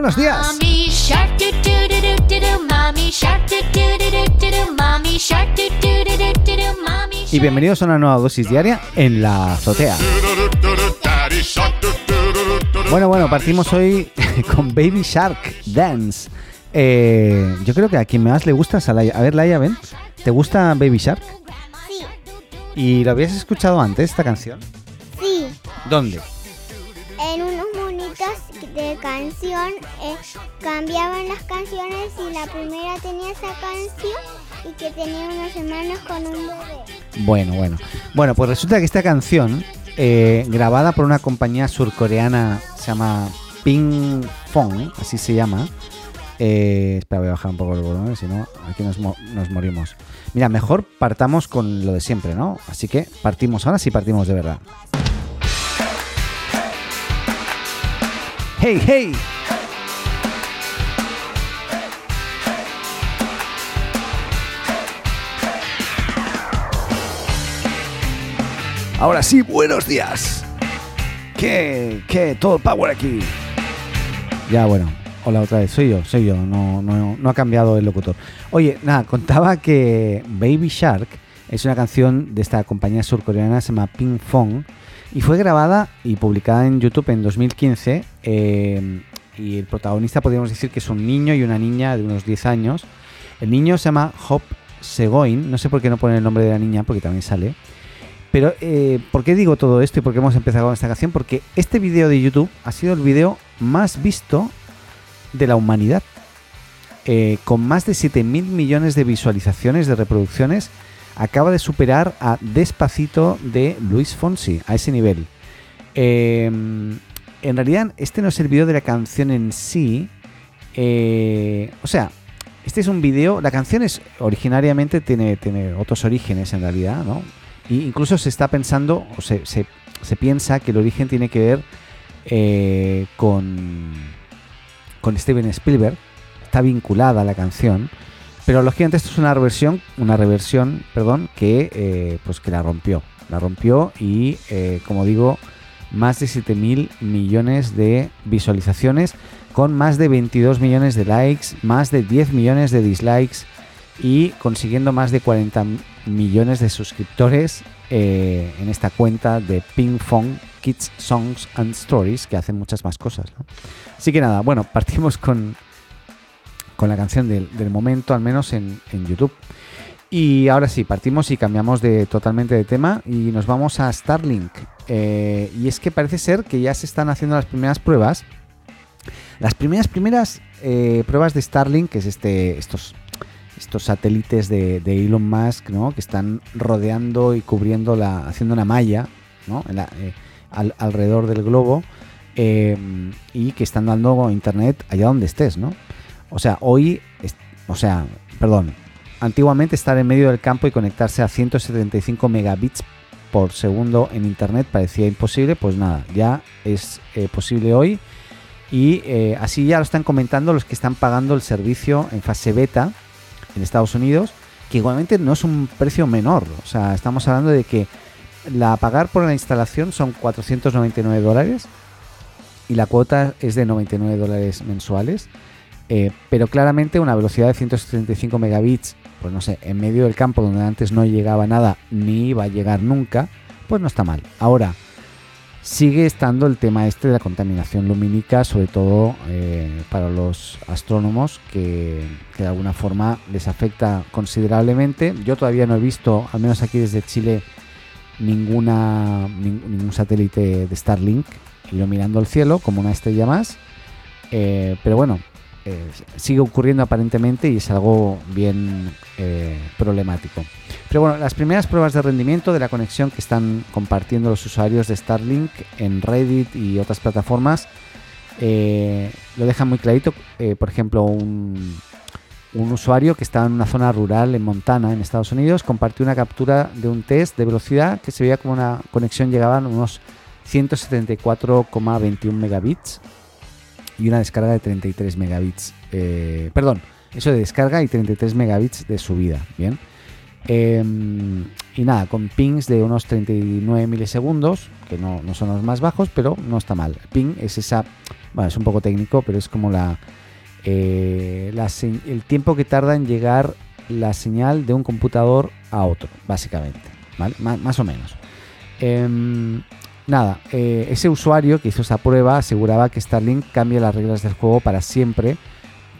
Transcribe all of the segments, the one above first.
buenos días. Y bienvenidos a una nueva dosis diaria en la azotea. Bueno, bueno, partimos hoy con Baby Shark Dance. Eh, yo creo que a quien más le gusta es a Laia. A ver, Laia, ven. ¿Te gusta Baby Shark? Sí, ¿Y lo habías escuchado antes, esta canción? sí. ¿Dónde? Canción eh, cambiaban las canciones y la primera tenía esa canción y que tenía unos hermanos con un bebé. Bueno, bueno. Bueno, pues resulta que esta canción, eh, grabada por una compañía surcoreana, se llama Ping Fong, así se llama. Eh, espera, voy a bajar un poco el volumen, si no, aquí nos, nos morimos. Mira, mejor partamos con lo de siempre, ¿no? Así que partimos, ahora sí partimos de verdad. ¡Hey, hey! Ahora sí, buenos días. ¿Qué? ¿Qué? Todo el power aquí. Ya, bueno. Hola otra vez. Soy yo, soy yo. No, no, no ha cambiado el locutor. Oye, nada, contaba que Baby Shark es una canción de esta compañía surcoreana, se llama Ping Fong, y fue grabada y publicada en YouTube en 2015. eh, y el protagonista podríamos decir que es un niño y una niña de unos 10 años. El niño se llama Hop Segoin, no sé por qué no pone el nombre de la niña, porque también sale. Pero, eh, ¿por qué digo todo esto y por qué hemos empezado con esta canción? Porque este vídeo de YouTube ha sido el vídeo más visto de la humanidad. Eh, con más de 7.000 millones de visualizaciones, de reproducciones, acaba de superar a Despacito de Luis Fonsi, a ese nivel. Eh, en realidad, este no es el vídeo de la canción en sí. eh, o sea, este es un vídeo. La canción es originariamente tiene, otros orígenes en realidad, ¿no? Y incluso se está pensando, o se, se- se piensa que el origen tiene que ver eh, con, con Steven Spielberg. Está vinculada a la canción. Pero lógicamente esto es una reversión, una reversión, perdón, que eh, pues que la rompió. La rompió y, eh, como digo, más de 7 mil millones de visualizaciones, con más de 22 millones de likes, más de 10 millones de dislikes y consiguiendo más de 40 millones de suscriptores eh, en esta cuenta de Ping Fong Kids Songs and Stories, que hacen muchas más cosas. ¿no? Así que nada, bueno, partimos con, con la canción del, del momento, al menos en, en YouTube. Y ahora sí, partimos y cambiamos de totalmente de tema y nos vamos a Starlink. Eh, y es que parece ser que ya se están haciendo las primeras pruebas. Las primeras, primeras eh, pruebas de Starlink, que es este, estos, estos satélites de, de Elon Musk, ¿no? Que están rodeando y cubriendo la, haciendo una malla, ¿no? En la- eh, al- alrededor del globo y que están dando internet allá donde estés, ¿no? O sea, hoy, o sea, perdón, antiguamente estar en medio del campo y conectarse a 175 megabits por segundo en internet parecía imposible, pues nada, ya es eh, posible hoy y eh, así ya lo están comentando los que están pagando el servicio en fase beta en Estados Unidos, que igualmente no es un precio menor, o sea, estamos hablando de que la pagar por la instalación son 499 dólares y la cuota es de 99 dólares mensuales. Eh, pero claramente una velocidad de 175 megabits, pues no sé, en medio del campo donde antes no llegaba nada ni iba a llegar nunca, pues no está mal. Ahora, sigue estando el tema este de la contaminación lumínica, sobre todo eh, para los astrónomos, que, de alguna forma les afecta considerablemente. Yo todavía no he visto, al menos aquí desde Chile, ninguna nin- ningún satélite de Starlink yo mirando el cielo como una estrella más Eh, pero bueno eh, sigue ocurriendo aparentemente y es algo bien eh, problemático. Pero bueno las primeras pruebas de rendimiento de la conexión que están compartiendo los usuarios de Starlink en Reddit y otras plataformas eh, lo dejan muy clarito. Por ejemplo un un usuario que estaba en una zona rural en Montana, en Estados Unidos, compartió una captura de un test de velocidad que se veía como una conexión llegaba a unos 174,21 megabits y una descarga de 33 megabits. eh, perdón, eso de descarga y 33 megabits de subida. Bien. Em, y nada, con pings de unos 39 milisegundos, que no, no, son los más bajos, pero no está mal. Ping es esa, bueno, es un poco técnico, pero es como la, eh, el tiempo que tarda en llegar la señal de un computador a otro, básicamente, ¿vale? más o menos. Em, nada, eh, ese usuario que hizo esa prueba aseguraba que Starlink cambia las reglas del juego para siempre,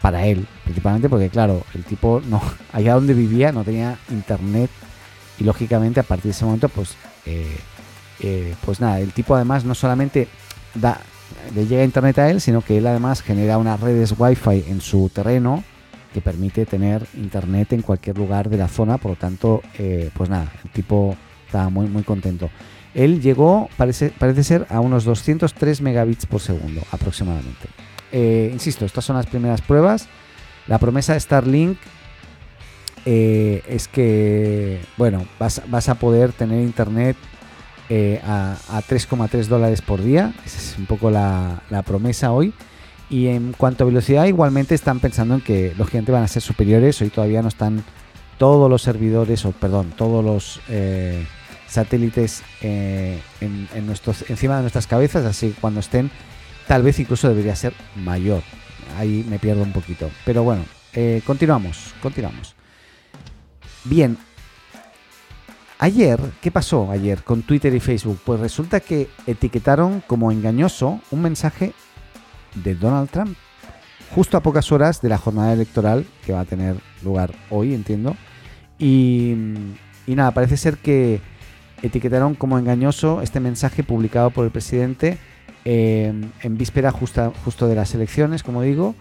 para él, principalmente porque, claro, el tipo no, allá donde vivía no tenía internet y lógicamente a partir de ese momento, pues, eh, eh, pues nada, el tipo además no solamente da, le llega internet a él, sino que él además genera unas redes wifi en su terreno que permite tener internet en cualquier lugar de la zona, por lo tanto, pues nada, el tipo estaba muy, muy contento. Él llegó, parece, parece ser, a unos 203 megabits por segundo aproximadamente. Eh, insisto, estas son las primeras pruebas. La promesa de Starlink eh, es que, bueno, vas, a poder tener internet eh, a, 3,3 dólares por día. Esa es un poco la, la, promesa hoy. Y en cuanto a velocidad, igualmente están pensando en que los van a ser superiores. Hoy todavía no están todos los servidores, o perdón, todos los satélites eh, en, encima de nuestras cabezas, así que cuando estén, tal vez incluso debería ser mayor. Ahí me pierdo un poquito. Pero bueno, eh, continuamos, continuamos. Bien. Ayer, ¿qué pasó ayer con Twitter y Facebook? Pues resulta que etiquetaron como engañoso un mensaje de Donald Trump justo a pocas horas de la jornada electoral que va a tener lugar hoy, entiendo. Y, y nada, parece ser que etiquetaron como engañoso este mensaje publicado por el presidente eh, en víspera justa, justo de las elecciones, como digo,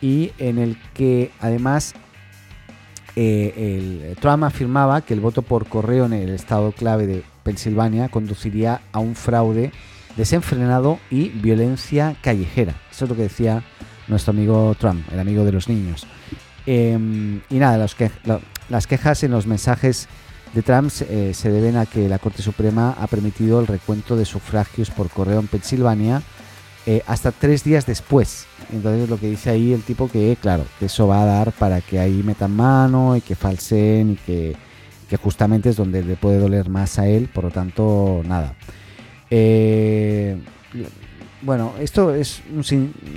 y en el que además eh, el, Trump afirmaba que el voto por correo en el estado clave de Pensilvania conduciría a un fraude desenfrenado y violencia callejera. Eso es lo que decía nuestro amigo Trump, el amigo de los niños. Em, y nada, las quejas en los mensajes de Trump eh, se deben a que la Corte Suprema ha permitido el recuento de sufragios por correo en Pensilvania eh, hasta tres días después. Entonces lo que dice ahí el tipo que, claro, que eso va a dar para que ahí metan mano y que falseen y que, justamente es donde le puede doler más a él, por lo tanto, nada. Eh, bueno, esto es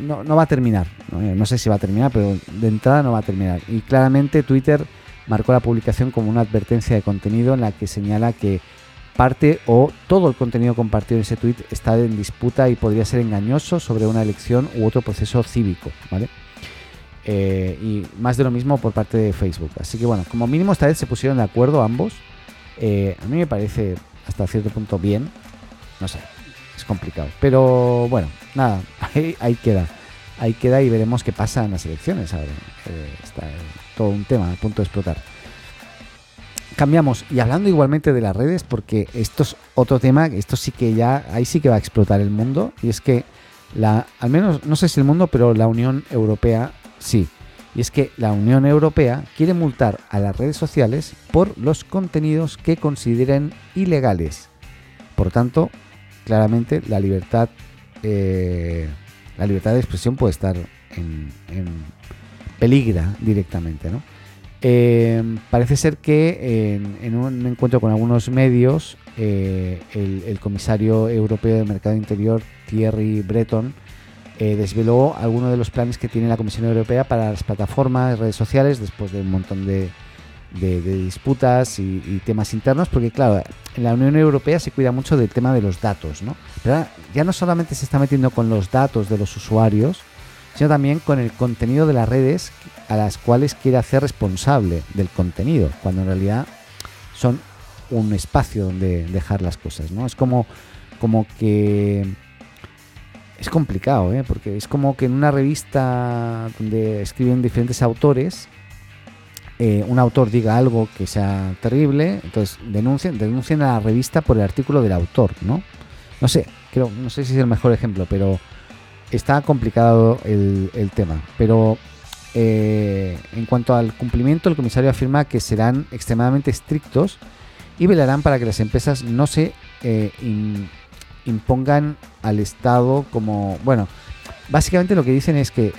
no, no va a terminar, no sé si va a terminar, pero de entrada no va a terminar. Y claramente Twitter marcó la publicación como una advertencia de contenido en la que señala que parte o todo el contenido compartido en ese tweet está en disputa y podría ser engañoso sobre una elección u otro proceso cívico, ¿vale? Eh, y más de lo mismo por parte de Facebook. Así que bueno, como mínimo esta vez se pusieron de acuerdo ambos. Eh, a mí me parece hasta cierto punto bien. No sé, es complicado. Pero bueno, nada, ahí, queda. Ahí queda y veremos qué pasa en las elecciones. Ahora, eh, está, todo un tema a punto de explotar. Cambiamos y hablando igualmente de las redes, porque esto es otro tema, esto sí que ya, ahí sí que va a explotar el mundo, y es que la, al menos, no sé si el mundo, pero la Unión Europea sí. Y es que la Unión Europea quiere multar a las redes sociales por los contenidos que consideren ilegales. Por tanto, claramente la libertad, eh, la libertad de expresión puede estar en, peligra directamente. ¿no? Eh, parece ser que en, un encuentro con algunos medios, eh, el, comisario europeo de Mercado Interior, Thierry Breton, eh, desveló algunos de los planes que tiene la Comisión Europea para las plataformas, redes sociales, después de un montón de, disputas y, temas internos, porque claro, en la Unión Europea se cuida mucho del tema de los datos, ¿no? Pero ya no solamente se está metiendo con los datos de los usuarios, sino también con el contenido de las redes a las cuales quiere hacer responsable del contenido, cuando en realidad son un espacio donde dejar las cosas, ¿no? Es como, como que es complicado, ¿eh? porque es como que en una revista donde escriben diferentes autores, eh, un autor diga algo que sea terrible, entonces denuncien, denuncien a la revista por el artículo del autor, ¿no? No sé, creo, no sé si es el mejor ejemplo, pero está complicado el, tema, pero eh, en cuanto al cumplimiento, el comisario afirma que serán extremadamente estrictos y velarán para que las empresas no se eh, impongan al Estado como... Bueno, básicamente lo que dicen es que,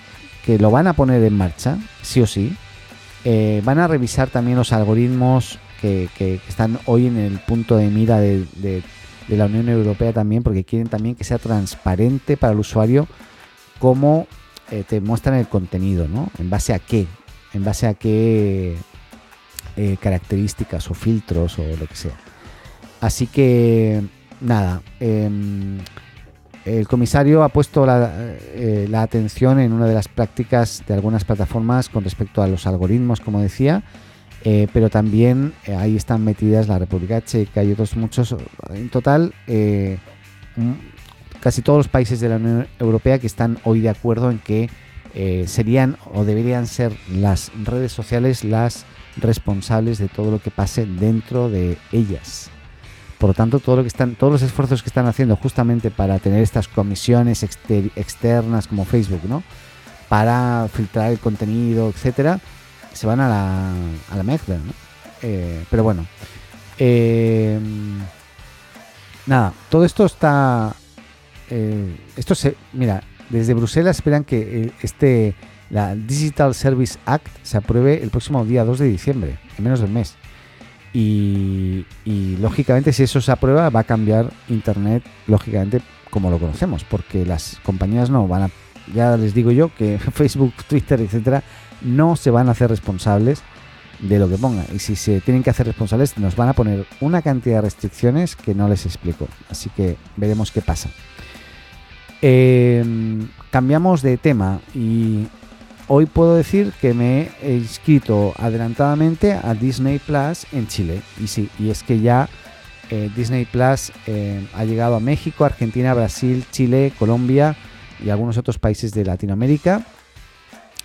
lo van a poner en marcha, sí o sí. Eh, van a revisar también los algoritmos que, están hoy en el punto de mira de la Unión Europea también, porque quieren también que sea transparente para el usuario cómo eh, te muestran el contenido, ¿no? En base a qué, en base a qué eh, características o filtros o lo que sea. Así que, nada, em, el comisario ha puesto la, eh, la, atención en una de las prácticas de algunas plataformas con respecto a los algoritmos, como decía, eh, pero también eh, ahí están metidas la República Checa y otros muchos. En total, casi todos los países de la Unión Europea que están hoy de acuerdo en que serían o deberían ser las redes sociales las responsables de todo lo que pase dentro de ellas. Por lo tanto, todo lo que están, todos los esfuerzos que están haciendo justamente para tener estas comisiones exter externas como Facebook, ¿no? Para filtrar el contenido, etcétera, se van a la, a la mezcla, ¿no? Eh, pero bueno. Eh, nada, todo esto está. Eh, esto se. Mira, desde Bruselas esperan que este. La Digital Service Act se apruebe el próximo día 2 de diciembre, en menos de un mes. Y, y, lógicamente, si eso se aprueba, va a cambiar Internet, lógicamente, como lo conocemos, porque las compañías no van a. Ya les digo yo que Facebook, Twitter, etcétera, no se van a hacer responsables de lo que ponga. Y si se tienen que hacer responsables, nos van a poner una cantidad de restricciones que no les explico. Así que veremos qué pasa. Eh, cambiamos de tema y hoy puedo decir que me he inscrito adelantadamente a Disney Plus en Chile. Y sí, y es que ya eh, Disney Plus eh, ha llegado a México, Argentina, Brasil, Chile, Colombia y algunos otros países de Latinoamérica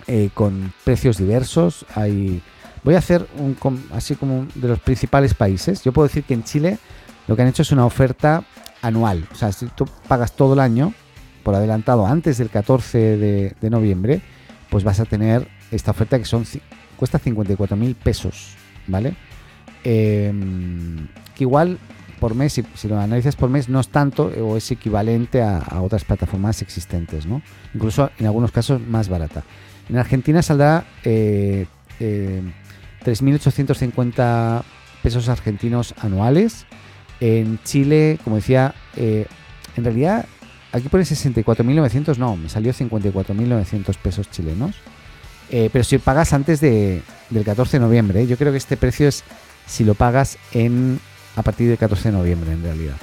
eh, con precios diversos. Hay, voy a hacer un así como de los principales países. Yo puedo decir que en Chile lo que han hecho es una oferta anual. O sea, si tú pagas todo el año por adelantado antes del 14 de, de noviembre, pues vas a tener esta oferta que son cuesta 54 mil pesos, ¿vale? Eh, que igual por mes, si, lo analizas por mes, no es tanto o es equivalente a, a otras plataformas existentes, ¿no? Incluso en algunos casos más barata. En Argentina saldrá eh, eh, 3.850 pesos argentinos anuales. En Chile, como decía, eh, en realidad aquí pone 64.900, no, me salió 54.900 pesos chilenos. Eh, pero si pagas antes de, del 14 de noviembre, ¿eh? yo creo que este precio es si lo pagas en a partir del 14 de noviembre en realidad.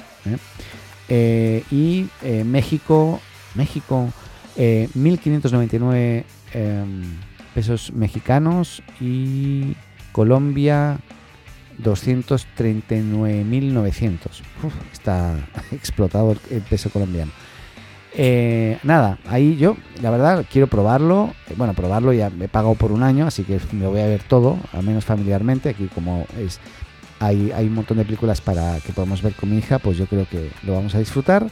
¿eh? y México, México, 1.599 eh, pesos mexicanos y Colombia 239.900. Está explotado el peso colombiano. Eh, nada, ahí yo, la verdad, quiero probarlo. Bueno, probarlo ya me he pagado por un año, así que me voy a ver todo, al menos familiarmente. Aquí, como es, hay, hay un montón de películas para que podamos ver con mi hija, pues yo creo que lo vamos a disfrutar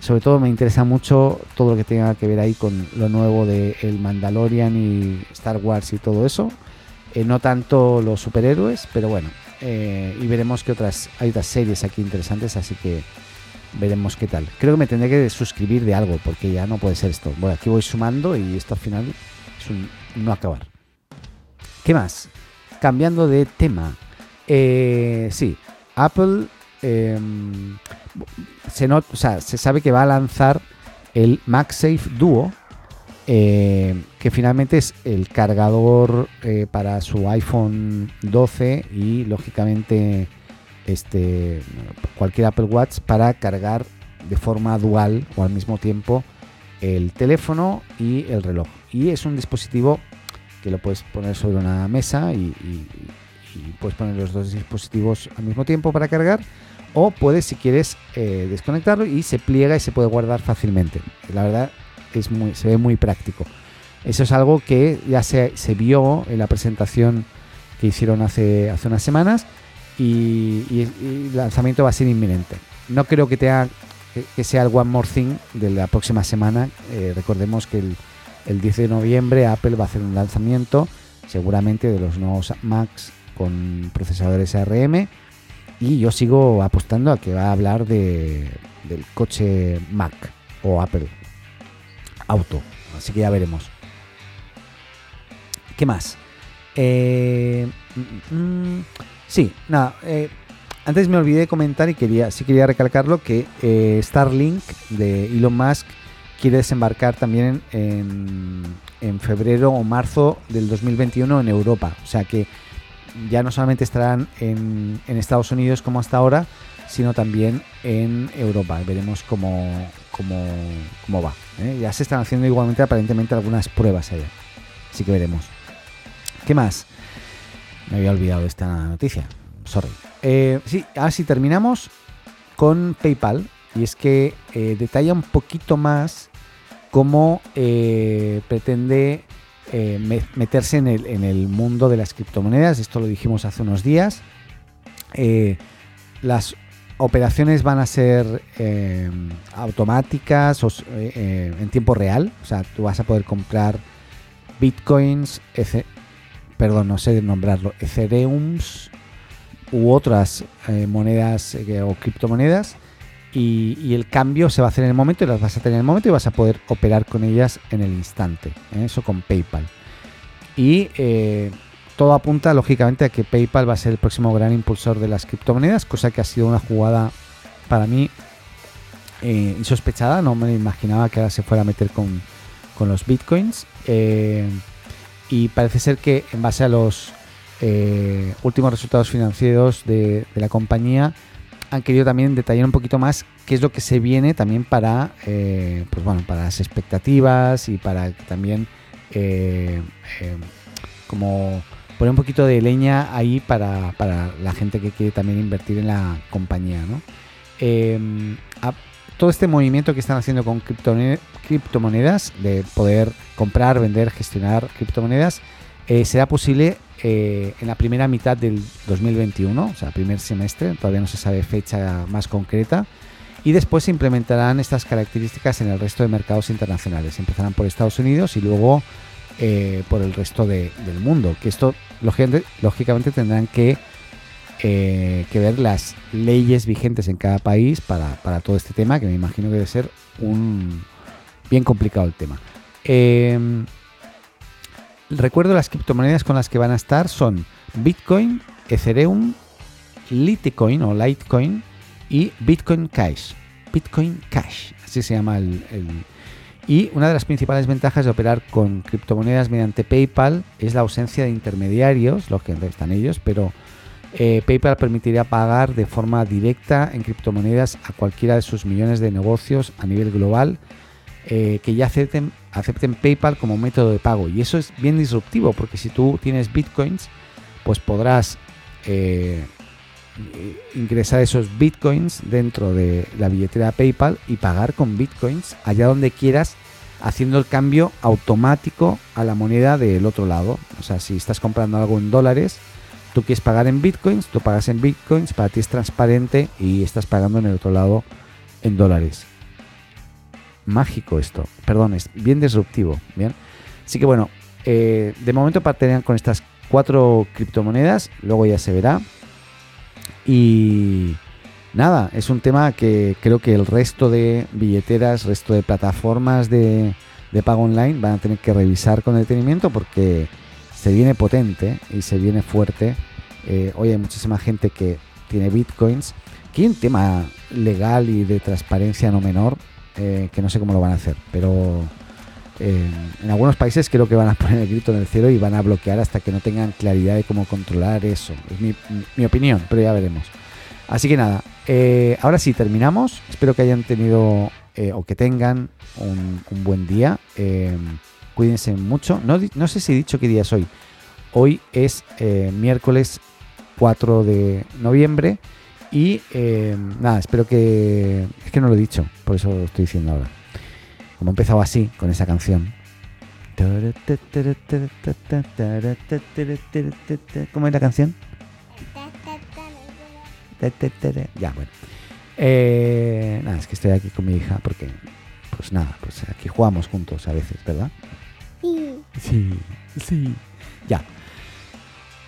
sobre todo me interesa mucho todo lo que tenga que ver ahí con lo nuevo de El Mandalorian y Star Wars y todo eso. Eh, no tanto los superhéroes, pero bueno. Eh, y veremos que otras hay otras series aquí interesantes, así que veremos qué tal. Creo que me tendré que suscribir de algo, porque ya no puede ser esto. Bueno, aquí voy sumando y esto al final es un no acabar. ¿Qué más? Cambiando de tema. Eh, sí, Apple eh, se, o sea, se sabe que va a lanzar el MagSafe Duo, eh, que finalmente es el cargador eh, para su iPhone 12 y lógicamente este cualquier Apple Watch para cargar de forma dual o al mismo tiempo el teléfono y el reloj. Y es un dispositivo que lo puedes poner sobre una mesa y, puedes poner los dos dispositivos al mismo tiempo para cargar o puedes si quieres eh, desconectarlo y se pliega y se puede guardar fácilmente. La verdad es muy, se ve muy práctico. Eso es algo que ya se, se vio en la presentación que hicieron hace, hace unas semanas y, el lanzamiento va a ser inminente. No creo que, tenga, que, sea el One More Thing de la próxima semana. Eh, recordemos que el, el 10 de noviembre Apple va a hacer un lanzamiento seguramente de los nuevos Macs con procesadores ARM y yo sigo apostando a que va a hablar de, del coche Mac o Apple Auto. Así que ya veremos. ¿Qué más? Eh, mm, Sí, nada. Eh, antes me olvidé de comentar y quería, sí quería recalcarlo que eh, Starlink de Elon Musk quiere desembarcar también en, en, febrero o marzo del 2021 en Europa. O sea que ya no solamente estarán en, en Estados Unidos como hasta ahora, sino también en Europa. Veremos cómo, cómo, cómo va. ¿eh? Ya se están haciendo igualmente aparentemente algunas pruebas allá. Así que veremos. ¿Qué más? Me había olvidado esta noticia. Sorry. Eh, sí, ahora sí terminamos con PayPal. Y es que eh, detalla un poquito más cómo eh, pretende meterse en el, en el, mundo de las criptomonedas. Esto lo dijimos hace unos días. las operaciones van a ser automáticas o, en tiempo real. O sea, tú vas a poder comprar bitcoins, perdón, no sé nombrarlo, Ethereums u otras eh, monedas eh, o criptomonedas y, el cambio se va a hacer en el momento y las vas a tener en el momento y vas a poder operar con ellas en el instante. ¿eh? Eso con PayPal. Y todo apunta lógicamente a que PayPal va a ser el próximo gran impulsor de las criptomonedas, cosa que ha sido una jugada para mí insospechada. No me imaginaba que ahora se fuera a meter con, con los bitcoins y parece ser que en base a los eh, últimos resultados financieros de, la compañía han querido también detallar un poquito más qué es lo que se viene también para eh, pues bueno para las expectativas y para también eh, como poner un poquito de leña ahí para, la gente que quiere también invertir en la compañía ¿no? Todo este movimiento que están haciendo con criptomonedas, de poder comprar, vender, gestionar criptomonedas, eh, será posible eh, en la primera mitad del 2021, o sea, primer semestre, todavía no se sabe fecha más concreta, y después se implementarán estas características en el resto de mercados internacionales. Empezarán por Estados Unidos y luego eh, por el resto del mundo, que esto lógicamente tendrán que eh, que ver las leyes vigentes en cada país para, todo este tema, que me imagino que debe ser un bien complicado el tema. Em, recuerdo las criptomonedas con las que van a estar son Bitcoin, Ethereum, Litecoin o Litecoin y Bitcoin Cash. Bitcoin Cash, así se llama el, y una de las principales ventajas de operar con criptomonedas mediante PayPal es la ausencia de intermediarios, los que están ellos, pero eh, PayPal permitiría pagar de forma directa en criptomonedas a cualquiera de sus millones de negocios a nivel global eh, que ya acepten, acepten PayPal como método de pago. Y eso es bien disruptivo porque si tú tienes bitcoins, pues podrás eh, ingresar esos bitcoins dentro de la billetera PayPal y pagar con bitcoins allá donde quieras haciendo el cambio automático a la moneda del otro lado. O sea, si estás comprando algo en dólares, Tú quieres pagar en bitcoins, tú pagas en bitcoins, para ti es transparente y estás pagando en el otro lado en dólares. Mágico esto, perdón, es bien disruptivo. Bien, así que bueno, eh, de momento partirán con estas cuatro criptomonedas, luego ya se verá. Y nada, es un tema que creo que el resto de billeteras, resto de plataformas de, de pago online van a tener que revisar con detenimiento porque se viene potente y se viene fuerte. Eh, hoy hay muchísima gente que tiene bitcoins. Que hay un tema legal y de transparencia no menor, eh, que no sé cómo lo van a hacer, pero eh, en algunos países creo que van a poner el grito en el cielo y van a bloquear hasta que no tengan claridad de cómo controlar eso. Es mi, opinión, pero ya veremos. Así que nada, ahora sí terminamos. Espero que hayan tenido o que tengan un, un buen día cuídense mucho. No, no, sé si he dicho qué día es hoy. Hoy es eh, miércoles 4 de noviembre y eh, nada, espero que... Es que no lo he dicho, por eso lo estoy diciendo ahora. Como he empezado así, con esa canción. ¿Cómo es la canción? Ya, bueno. Eh, nada, es que estoy aquí con mi hija porque, pues nada, pues aquí jugamos juntos a veces, ¿verdad? Sí. Sí. Ya.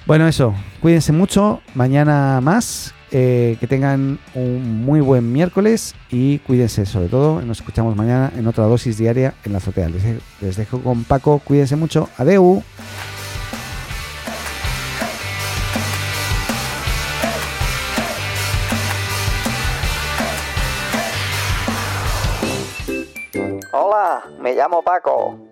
Bueno, eso. Cuídense mucho. Mañana más. Eh, que tengan un muy buen miércoles y cuídense sobre todo. Nos escuchamos mañana en otra dosis diaria en la azotea. Les, dejo, con Paco. Cuídense mucho. Adeu. Hola, me llamo Paco.